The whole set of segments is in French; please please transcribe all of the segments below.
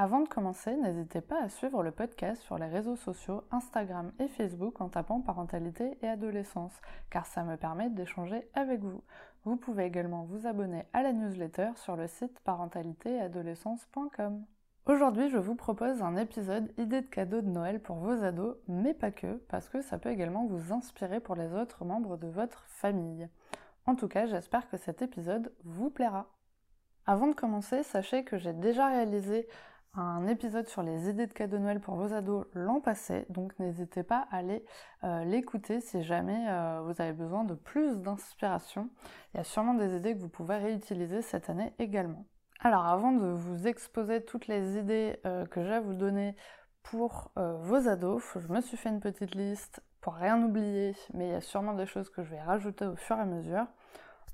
Avant de commencer, n'hésitez pas à suivre le podcast sur les réseaux sociaux Instagram et Facebook en tapant parentalité et adolescence, car ça me permet d'échanger avec vous. Vous pouvez également vous abonner à la newsletter sur le site parentalitéadolescence.com. Aujourd'hui, je vous propose un épisode idée de cadeau de Noël pour vos ados, mais pas que, parce que ça peut également vous inspirer pour les autres membres de votre famille. En tout cas, j'espère que cet épisode vous plaira. Avant de commencer, sachez que j'ai déjà réalisé un épisode sur les idées de cadeaux de Noël pour vos ados l'an passé, donc n'hésitez pas à aller euh, l'écouter si jamais euh, vous avez besoin de plus d'inspiration. Il y a sûrement des idées que vous pouvez réutiliser cette année également. Alors avant de vous exposer toutes les idées euh, que j'ai à vous donner pour vos ados, je me suis fait une petite liste pour rien oublier, mais il y a sûrement des choses que je vais rajouter au fur et à mesure.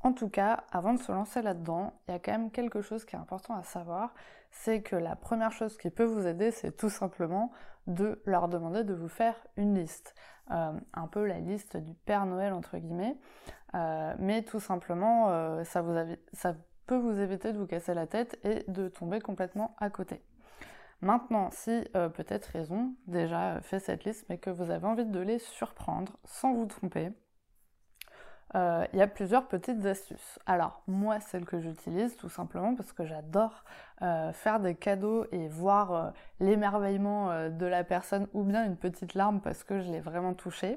En tout cas, avant de se lancer là-dedans, il y a quand même quelque chose qui est important à savoir, c'est que la première chose qui peut vous aider, c'est tout simplement de leur demander de vous faire une liste. Euh, un peu la liste du Père Noël, entre guillemets. Euh, mais tout simplement, euh, ça, ça peut vous éviter de vous casser la tête et de tomber complètement à côté. Maintenant, si peut-être raison, déjà fait cette liste, mais que vous avez envie de les surprendre sans vous tromper, euh, il y a plusieurs petites astuces. Alors moi, celle que j'utilise tout simplement parce que j'adore euh, faire des cadeaux et voir euh, l'émerveillement de la personne ou bien une petite larme parce que je l'ai vraiment touchée.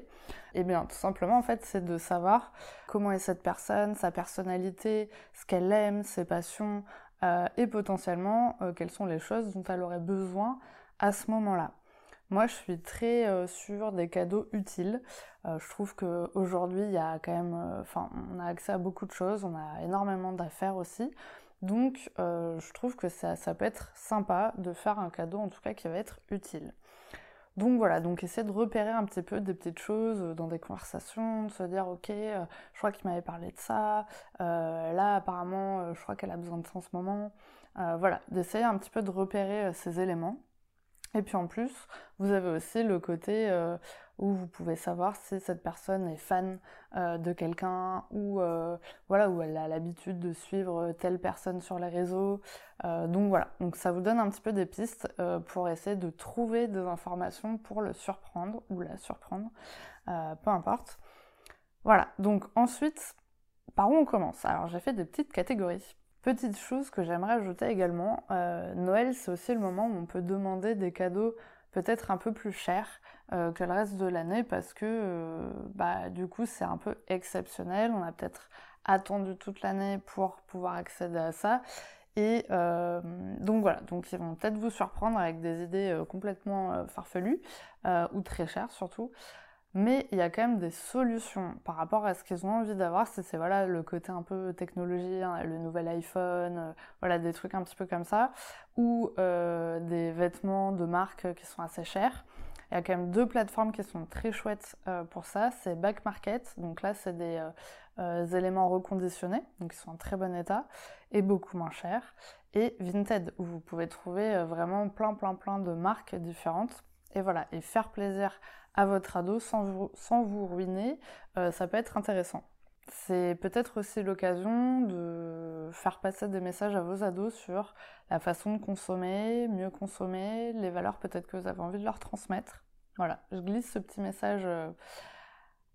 Et eh bien tout simplement en fait c'est de savoir comment est cette personne, sa personnalité, ce qu'elle aime, ses passions et potentiellement quelles sont les choses dont elle aurait besoin à ce moment-là. Moi, je suis très euh, sur des cadeaux utiles. Euh, je trouve qu'aujourd'hui, il y a quand même, euh, enfin, on a accès à beaucoup de choses, on a énormément d'affaires aussi. Donc, je trouve que ça, ça, peut être sympa de faire un cadeau, en tout cas, qui va être utile. Donc voilà, donc essayer de repérer un petit peu des petites choses dans des conversations, de se dire ok, je crois qu'il m'avait parlé de ça, là apparemment je crois qu'elle a besoin de ça en ce moment. voilà, d'essayer un petit peu de repérer ces éléments. Et puis en plus, vous avez aussi le côté euh, où vous pouvez savoir si cette personne est fan euh, de quelqu'un ou euh, voilà où elle a l'habitude de suivre telle personne sur les réseaux. donc voilà, donc ça vous donne un petit peu des pistes pour essayer de trouver des informations pour le surprendre ou la surprendre, peu importe. Voilà, donc ensuite, par où on commence? Alors j'ai fait des petites catégories. Petite chose que j'aimerais ajouter également, euh, Noël c'est aussi le moment où on peut demander des cadeaux peut-être un peu plus chers euh, que le reste de l'année parce que euh, bah, du coup c'est un peu exceptionnel, on a peut-être attendu toute l'année pour pouvoir accéder à ça. Et donc voilà, donc ils vont peut-être vous surprendre avec des idées complètement farfelues ou très chères surtout. Mais il y a quand même des solutions par rapport à ce qu'ils ont envie d'avoir. C'est voilà le côté un peu technologie, hein, le nouvel iPhone, euh, voilà des trucs un petit peu comme ça, ou euh, des vêtements de marque qui sont assez chers. Il y a quand même deux plateformes qui sont très chouettes euh, pour ça. C'est Back Market, donc là c'est des éléments reconditionnés, donc ils sont en très bon état et beaucoup moins chers. Et Vinted, où vous pouvez trouver vraiment plein plein plein de marques différentes. Et voilà, et faire plaisir à votre ado sans vous, sans vous ruiner, euh, ça peut être intéressant. C'est peut-être aussi l'occasion de faire passer des messages à vos ados sur la façon de consommer, mieux consommer, les valeurs peut-être que vous avez envie de leur transmettre. Voilà, je glisse ce petit message euh,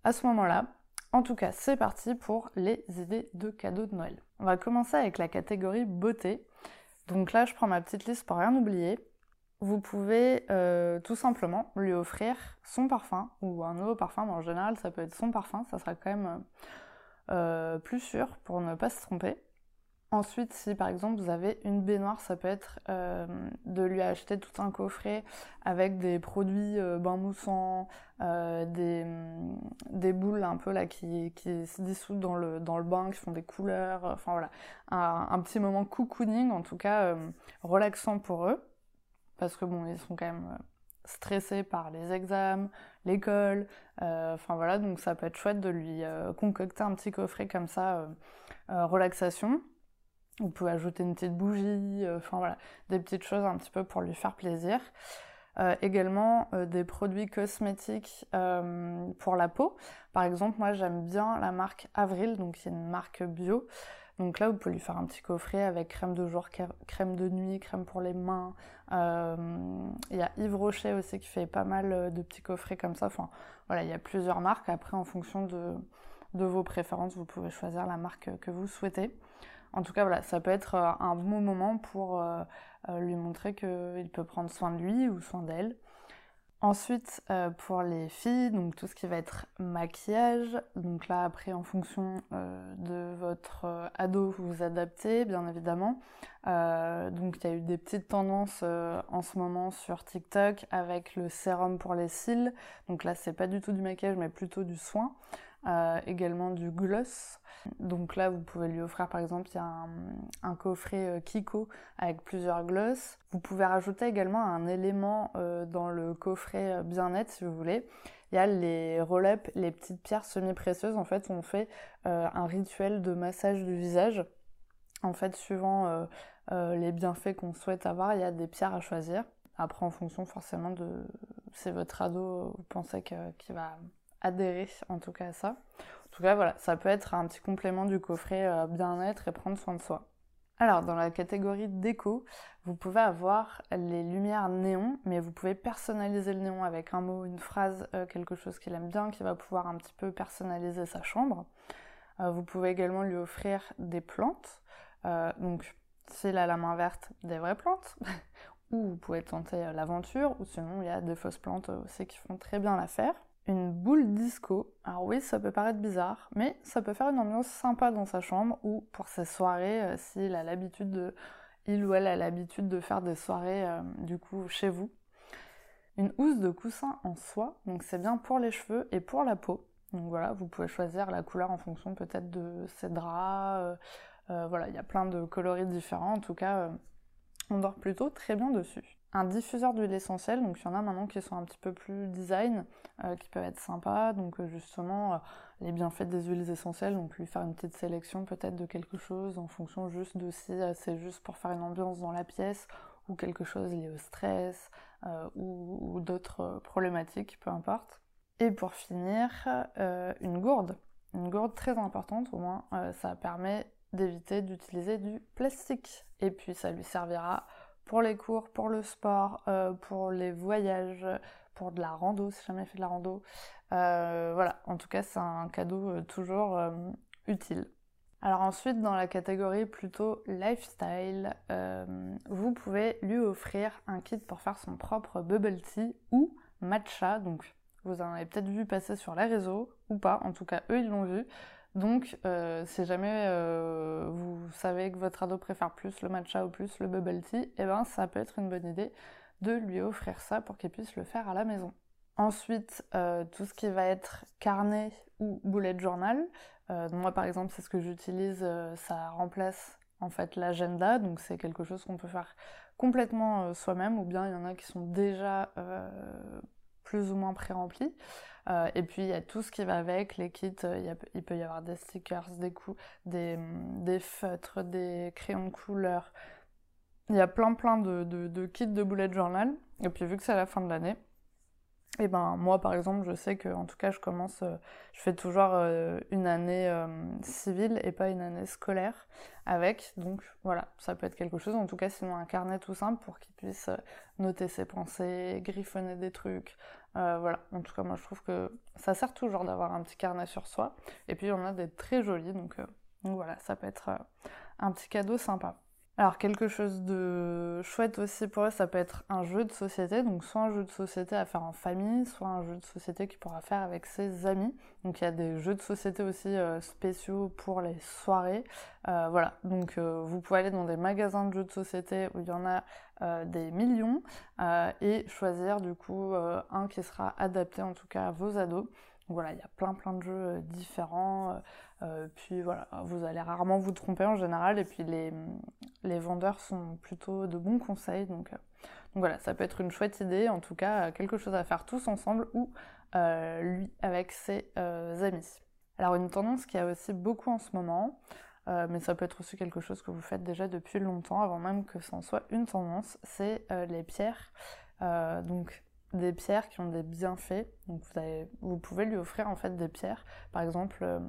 à ce moment-là. En tout cas, c'est parti pour les idées de cadeaux de Noël. On va commencer avec la catégorie beauté. Donc là, je prends ma petite liste pour rien oublier vous pouvez euh, tout simplement lui offrir son parfum ou un nouveau parfum, mais en général ça peut être son parfum, ça sera quand même euh, plus sûr pour ne pas se tromper. Ensuite, si par exemple vous avez une baignoire, ça peut être euh, de lui acheter tout un coffret avec des produits bain moussants, des, boules un peu là qui, se dissoudent dans le, dans le bain, qui font des couleurs, enfin voilà, un, un, petit moment cocooning, en tout cas relaxant pour eux parce que bon, ils sont quand même stressé par les examens, l'école, enfin voilà, donc ça peut être chouette de lui concocter un petit coffret comme ça, relaxation. Vous pouvez ajouter une petite bougie, enfin voilà, des petites choses un petit peu pour lui faire plaisir. Euh, également euh, des produits cosmétiques euh, pour la peau. Par exemple, moi j'aime bien la marque Avril, donc c'est une marque bio. Donc là, vous pouvez lui faire un petit coffret avec crème de jour, crème de nuit, crème pour les mains. Il y a Yves Rocher aussi qui fait pas mal de petits coffrets comme ça. Enfin, voilà, il y a plusieurs marques. Après, en fonction de, vos préférences, vous pouvez choisir la marque que vous souhaitez. En tout cas, voilà, ça peut être un bon moment pour euh, lui montrer qu'il peut prendre soin de lui ou soin d'elle. Ensuite, euh, pour les filles, donc tout ce qui va être maquillage, donc là après en fonction euh, de votre ado, vous vous adaptez bien évidemment. donc il y a eu des petites tendances en ce moment sur TikTok avec le sérum pour les cils. Donc là c'est pas du tout du maquillage mais plutôt du soin. Également du gloss. Donc là, vous pouvez lui offrir par exemple, il y a un, coffret euh, Kiko avec plusieurs gloss. Vous pouvez rajouter également un élément euh, dans le coffret euh, bien-être si vous voulez. Il y a les roll-up, les petites pierres semi-précieuses. En fait, on fait un rituel de massage du visage. En fait, suivant les bienfaits qu'on souhaite avoir, il y a des pierres à choisir. Après, en fonction forcément de... C'est votre ado, vous pensez qu'il va adhérer en tout cas à ça. En tout cas, voilà, ça peut être un petit complément du coffret euh, bien-être et prendre soin de soi. Alors, dans la catégorie déco, vous pouvez avoir les lumières néon, mais vous pouvez personnaliser le néon avec un mot, une phrase, euh, quelque chose qu'il aime bien, qui va pouvoir un petit peu personnaliser sa chambre. Euh, vous pouvez également lui offrir des plantes. donc, s'il a la main verte, des vraies plantes. ou vous pouvez tenter l'aventure, ou sinon il y a des fausses plantes aussi qui font très bien l'affaire une boule disco. Alors oui, ça peut paraître bizarre, mais ça peut faire une ambiance sympa dans sa chambre ou pour ses soirées, euh, s'il a l'habitude de, il ou elle a l'habitude de faire des soirées euh, du coup chez vous. Une housse de coussin en soie, donc c'est bien pour les cheveux et pour la peau. Donc voilà, vous pouvez choisir la couleur en fonction peut-être de ses draps. Euh, voilà, il y a plein de coloris différents. En tout cas, on dort plutôt très bien dessus un diffuseur d'huile essentielle, donc il y en a maintenant qui sont un petit peu plus design, euh, qui peuvent être sympas, donc euh, justement euh, les bienfaits des huiles essentielles, donc lui faire une petite sélection peut-être de quelque chose en fonction juste de si c'est juste pour faire une ambiance dans la pièce ou quelque chose lié au stress ou, d'autres problématiques, peu importe. Et pour finir, une gourde. Une gourde très importante, au moins ça permet d'éviter d'utiliser du plastique. Et puis ça lui servira pour les cours, pour le sport, euh, pour les voyages, pour de la rando, si jamais fait de la rando. Euh, voilà, en tout cas, c'est un cadeau euh, toujours utile. Alors ensuite, dans la catégorie plutôt lifestyle, vous pouvez lui offrir un kit pour faire son propre bubble tea ou matcha. Donc, vous en avez peut-être vu passer sur les réseaux ou pas. En tout cas, eux, ils l'ont vu. Donc, euh, si jamais euh, vous savez que votre ado préfère plus le matcha ou plus le bubble tea, eh ben, ça peut être une bonne idée de lui offrir ça pour qu'il puisse le faire à la maison. Ensuite, euh, tout ce qui va être carnet ou bullet journal. moi, par exemple, c'est ce que j'utilise. ça remplace en fait l'agenda, donc c'est quelque chose qu'on peut faire complètement soi-même, ou bien il y en a qui sont déjà plus ou moins pré-remplis. Euh, et puis il y a tout ce qui va avec, les kits, euh, il, peut y avoir des stickers, des, coups, des, des, feutres, des crayons de couleur. Il y a plein plein de, de, kits de bullet journal. Et puis vu que c'est la fin de l'année, et ben moi par exemple je sais que en tout cas je commence, euh, je fais toujours une année civile et pas une année scolaire avec, donc voilà, ça peut être quelque chose, en tout cas sinon un carnet tout simple pour qu'il puisse noter ses pensées, griffonner des trucs, euh, voilà, en tout cas, moi je trouve que ça sert toujours d'avoir un petit carnet sur soi. Et puis, on a des très jolis, donc, euh, voilà, ça peut être euh, un petit cadeau sympa. Alors quelque chose de chouette aussi pour eux, ça peut être un jeu de société, donc soit un jeu de société à faire en famille, soit un jeu de société qu'il pourra faire avec ses amis. Donc il y a des jeux de société aussi euh, spéciaux pour les soirées. Euh, voilà, donc euh, vous pouvez aller dans des magasins de jeux de société où il y en a des millions et choisir du coup un qui sera adapté en tout cas à vos ados. Donc voilà, il y a plein plein de jeux différents. Euh, puis voilà, vous allez rarement vous tromper en général, et puis les, les vendeurs sont plutôt de bons conseils, donc, euh, Donc voilà, ça peut être une chouette idée, en tout cas quelque chose à faire tous ensemble ou lui avec ses amis. Alors une tendance qui a aussi beaucoup en ce moment, mais ça peut être aussi quelque chose que vous faites déjà depuis longtemps, avant même que ça en soit une tendance, c'est les pierres. donc des pierres qui ont des bienfaits. Vous, pouvez lui offrir en fait des pierres. Par exemple, euh,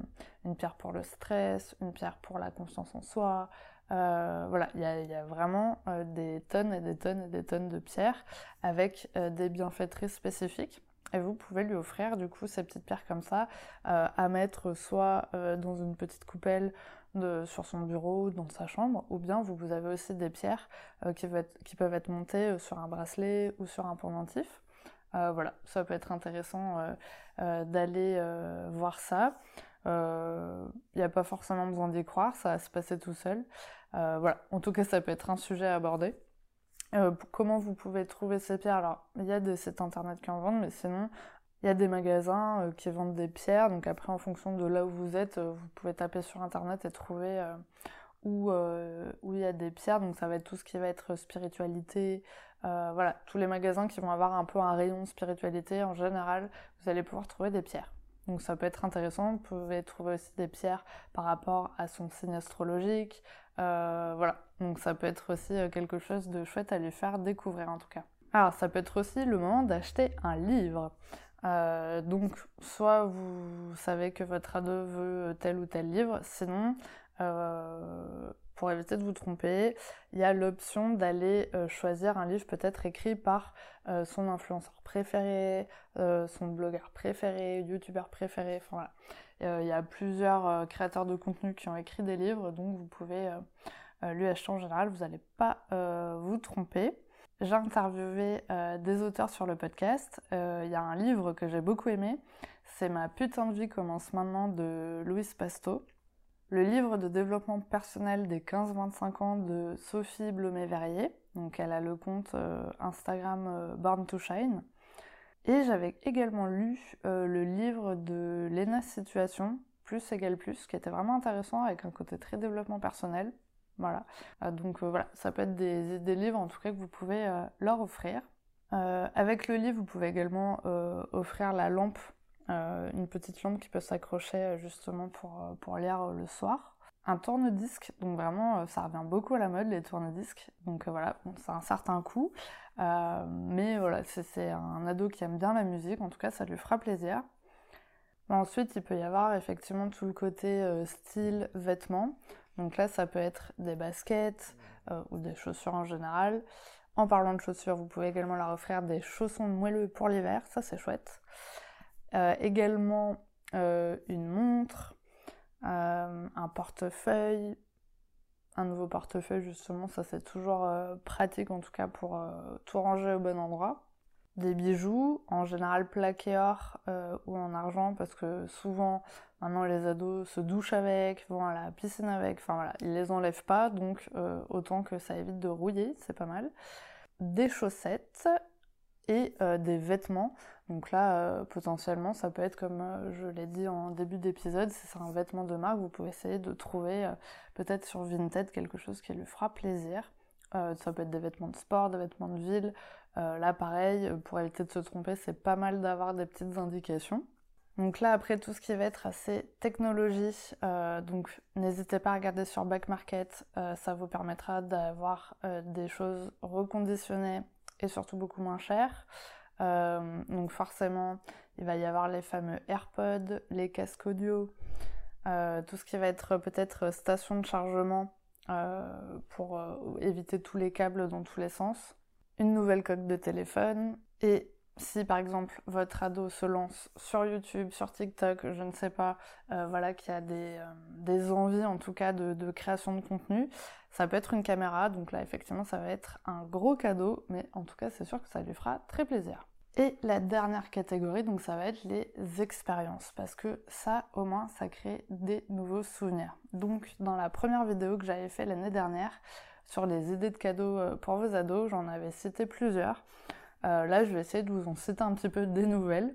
une pierre pour le stress, une pierre pour la confiance en soi. Euh, voilà, il y, a vraiment euh, des tonnes et des tonnes et des tonnes de pierres avec des bienfaits très spécifiques. Et vous pouvez lui offrir du coup ces petites pierres comme ça à mettre soit dans une petite coupelle sur son bureau, dans sa chambre, ou bien vous, vous avez aussi des pierres qui, qui, peuvent être montées sur un bracelet ou sur un pendentif. Euh, voilà, ça peut être intéressant euh, euh, d'aller voir ça. Il n'y a pas forcément besoin d'y croire, ça va se passer tout seul. voilà, en tout cas, ça peut être un sujet à aborder. comment vous pouvez trouver ces pierres? Alors, il y a des sites internet qui en vendent, mais sinon, il y a des magasins qui vendent des pierres. Donc après, en fonction de là où vous êtes, vous pouvez taper sur internet et trouver où, où il y a des pierres. Donc ça va être tout ce qui va être spiritualité, euh, voilà, tous les magasins qui vont avoir un peu un rayon spiritualité, en général, vous allez pouvoir trouver des pierres. Donc ça peut être intéressant, vous pouvez trouver aussi des pierres par rapport à son signe astrologique. Euh, voilà, donc ça peut être aussi euh, quelque chose de chouette à lui faire découvrir en tout cas. Alors ça peut être aussi le moment d'acheter un livre. donc soit vous savez que votre ado veut tel ou tel livre, sinon pour éviter de vous tromper, il y a l'option d'aller euh, choisir un livre peut-être écrit par euh, son influenceur préféré, euh, son blogueur préféré, youtubeur préféré, enfin il y a plusieurs créateurs de contenu qui ont écrit des livres, donc vous pouvez lui acheter en général, vous n'allez pas vous tromper. J'ai interviewé des auteurs sur le podcast. Il y a un livre que j'ai beaucoup aimé, c'est Ma putain de vie commence maintenant de Louise Pasto le livre de développement personnel des 15-25 ans de Sophie Blomet-Verrier. Donc elle a le compte euh, Instagram euh, Born to Shine. Et j'avais également lu euh, le livre de Lena Situation, Plus égale plus, qui était vraiment intéressant avec un côté très développement personnel. Voilà. donc voilà, ça peut être des, livres en tout cas que vous pouvez leur offrir. avec le livre, vous pouvez également offrir la lampe euh, une petite lampe qui peut s'accrocher euh, justement pour, euh, pour lire le soir. Un tourne-disque, donc vraiment ça revient beaucoup à la mode les tourne-disques, donc voilà, c'est un certain coût, mais voilà, c'est un ado qui aime bien la musique, en tout cas ça lui fera plaisir. Ensuite, il peut y avoir effectivement tout le côté style, vêtements. Donc là, ça peut être des baskets ou des chaussures en général. En parlant de chaussures, vous pouvez également leur offrir des chaussons moelleux pour l'hiver, ça c'est chouette. Euh, également euh, une montre, euh, un portefeuille, un nouveau portefeuille justement, ça c'est toujours pratique en tout cas pour tout ranger au bon endroit. Des bijoux, en général plaqués or ou en argent parce que souvent maintenant les ados se douchent avec, vont à la piscine avec, enfin voilà, ils les enlèvent pas donc autant que ça évite de rouiller, c'est pas mal. Des chaussettes et des vêtements. Donc là, euh, potentiellement, ça peut être comme euh, je l'ai dit en début d'épisode, si c'est un vêtement de marque, vous pouvez essayer de trouver euh, peut-être sur Vinted quelque chose qui lui fera plaisir. ça peut être des vêtements de sport, des vêtements de ville. là, pareil, pour éviter de se tromper, c'est pas mal d'avoir des petites indications. Donc là, après tout ce qui va être assez technologie, donc n'hésitez pas à regarder sur Back Market, ça vous permettra d'avoir des choses reconditionnées et surtout beaucoup moins chères. Euh, donc forcément, il va y avoir les fameux AirPods, les casques audio, euh, tout ce qui va être peut-être station de chargement euh, pour éviter tous les câbles dans tous les sens, une nouvelle coque de téléphone et si par exemple votre ado se lance sur YouTube, sur TikTok, je ne sais pas, voilà, qu'il y a des, des, envies en tout cas de, de, création de contenu, ça peut être une caméra, donc là effectivement ça va être un gros cadeau, mais en tout cas c'est sûr que ça lui fera très plaisir. Et la dernière catégorie, donc ça va être les expériences, parce que ça au moins ça crée des nouveaux souvenirs. Donc dans la première vidéo que j'avais fait l'année dernière sur les idées de cadeaux euh, pour vos ados, j'en avais cité plusieurs. Euh, là je vais essayer de vous en citer un petit peu des nouvelles.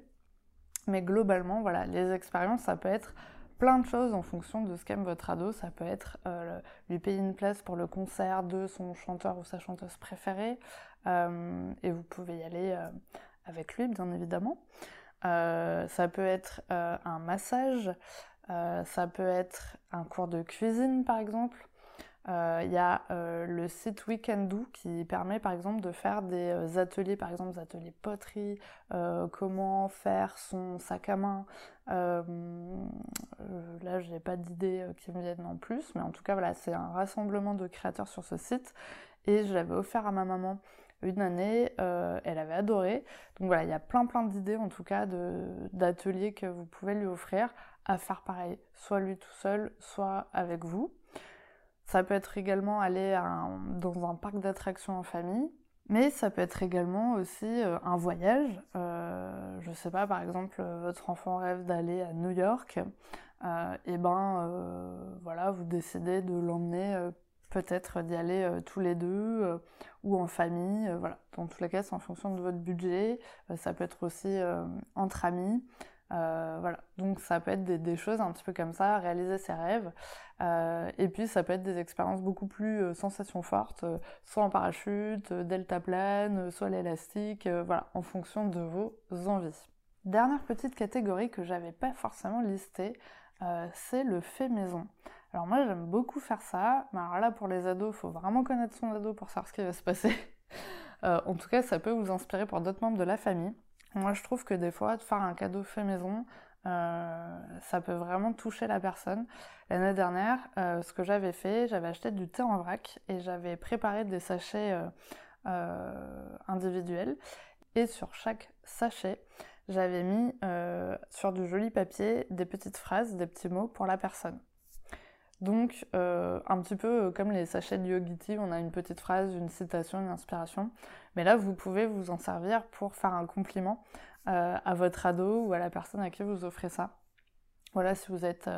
Mais globalement, voilà, les expériences, ça peut être plein de choses en fonction de ce qu'aime votre ado. Ça peut être lui payer une place pour le concert de son chanteur ou sa chanteuse préférée, et vous pouvez y aller avec lui, bien évidemment. ça peut être un massage, ça peut être un cours de cuisine, par exemple. Euh, il y a euh, le site Weekendoo qui permet par exemple de faire des euh, ateliers, par exemple des ateliers poterie, comment faire son sac à main. là, je n'ai pas d'idées qui me viennent en plus, mais en tout cas, voilà, c'est un rassemblement de créateurs sur ce site et je l'avais offert à ma maman une année, elle avait adoré. Donc voilà, il y a plein plein d'idées en tout cas d'ateliers que vous pouvez lui offrir à faire pareil, soit lui tout seul, soit avec vous. Ça peut être également aller dans un parc d'attractions en famille, mais ça peut être également aussi euh, un voyage. Euh, je sais pas, par exemple, votre enfant rêve d'aller à New York, euh, et ben voilà, vous décidez de l'emmener peut-être d'y aller tous les deux ou en famille. voilà, dans tous les cas, c'est en fonction de votre budget. ça peut être aussi entre amis. Euh, voilà, donc ça peut être des, choses un petit peu comme ça, réaliser ses rêves. Euh, et puis ça peut être des expériences beaucoup plus euh, sensations fortes, soit en parachute, delta plane, soit l'élastique, voilà, en fonction de vos envies. Dernière petite catégorie que j'avais pas forcément listée, c'est le fait maison. Alors moi j'aime beaucoup faire ça, mais alors là pour les ados, faut vraiment connaître son ado pour savoir ce qui va se passer. en tout cas, ça peut vous inspirer pour d'autres membres de la famille. Moi, je trouve que des fois, de faire un cadeau fait maison, euh, ça peut vraiment toucher la personne. L'année dernière, euh, ce que j'avais fait, j'avais acheté du thé en vrac et j'avais préparé des sachets euh, individuels. Et sur chaque sachet, j'avais mis sur du joli papier des petites phrases, des petits mots pour la personne. Donc, euh, un petit peu euh, comme les sachets de Yogiti, on a une petite phrase, une citation, une inspiration. Mais là, vous pouvez vous en servir pour faire un compliment euh, à votre ado ou à la personne à qui vous offrez ça. Voilà, si vous êtes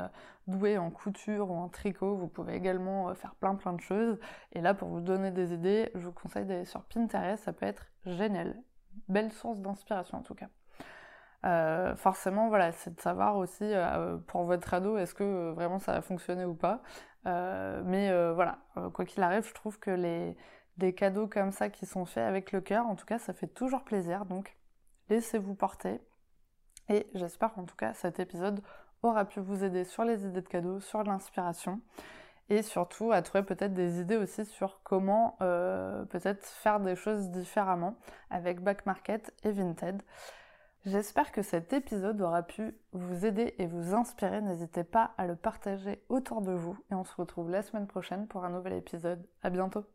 doué en couture ou en tricot, vous pouvez également faire plein plein de choses. Et là, pour vous donner des idées, je vous conseille d'aller sur Pinterest, ça peut être génial. Belle source d'inspiration en tout cas. Euh, forcément, voilà, c'est de savoir aussi euh, pour votre ado, est-ce que euh, vraiment ça va fonctionner ou pas. mais voilà, quoi qu'il arrive, je trouve que les, des cadeaux comme ça qui sont faits avec le cœur, en tout cas, ça fait toujours plaisir. Donc, laissez-vous porter. Et j'espère qu'en tout cas, cet épisode aura pu vous aider sur les idées de cadeaux, sur l'inspiration et surtout à trouver peut-être des idées aussi sur comment peut-être faire des choses différemment avec Back Market et Vinted. J'espère que cet épisode aura pu vous aider et vous inspirer. N'hésitez pas à le partager autour de vous et on se retrouve la semaine prochaine pour un nouvel épisode. À bientôt!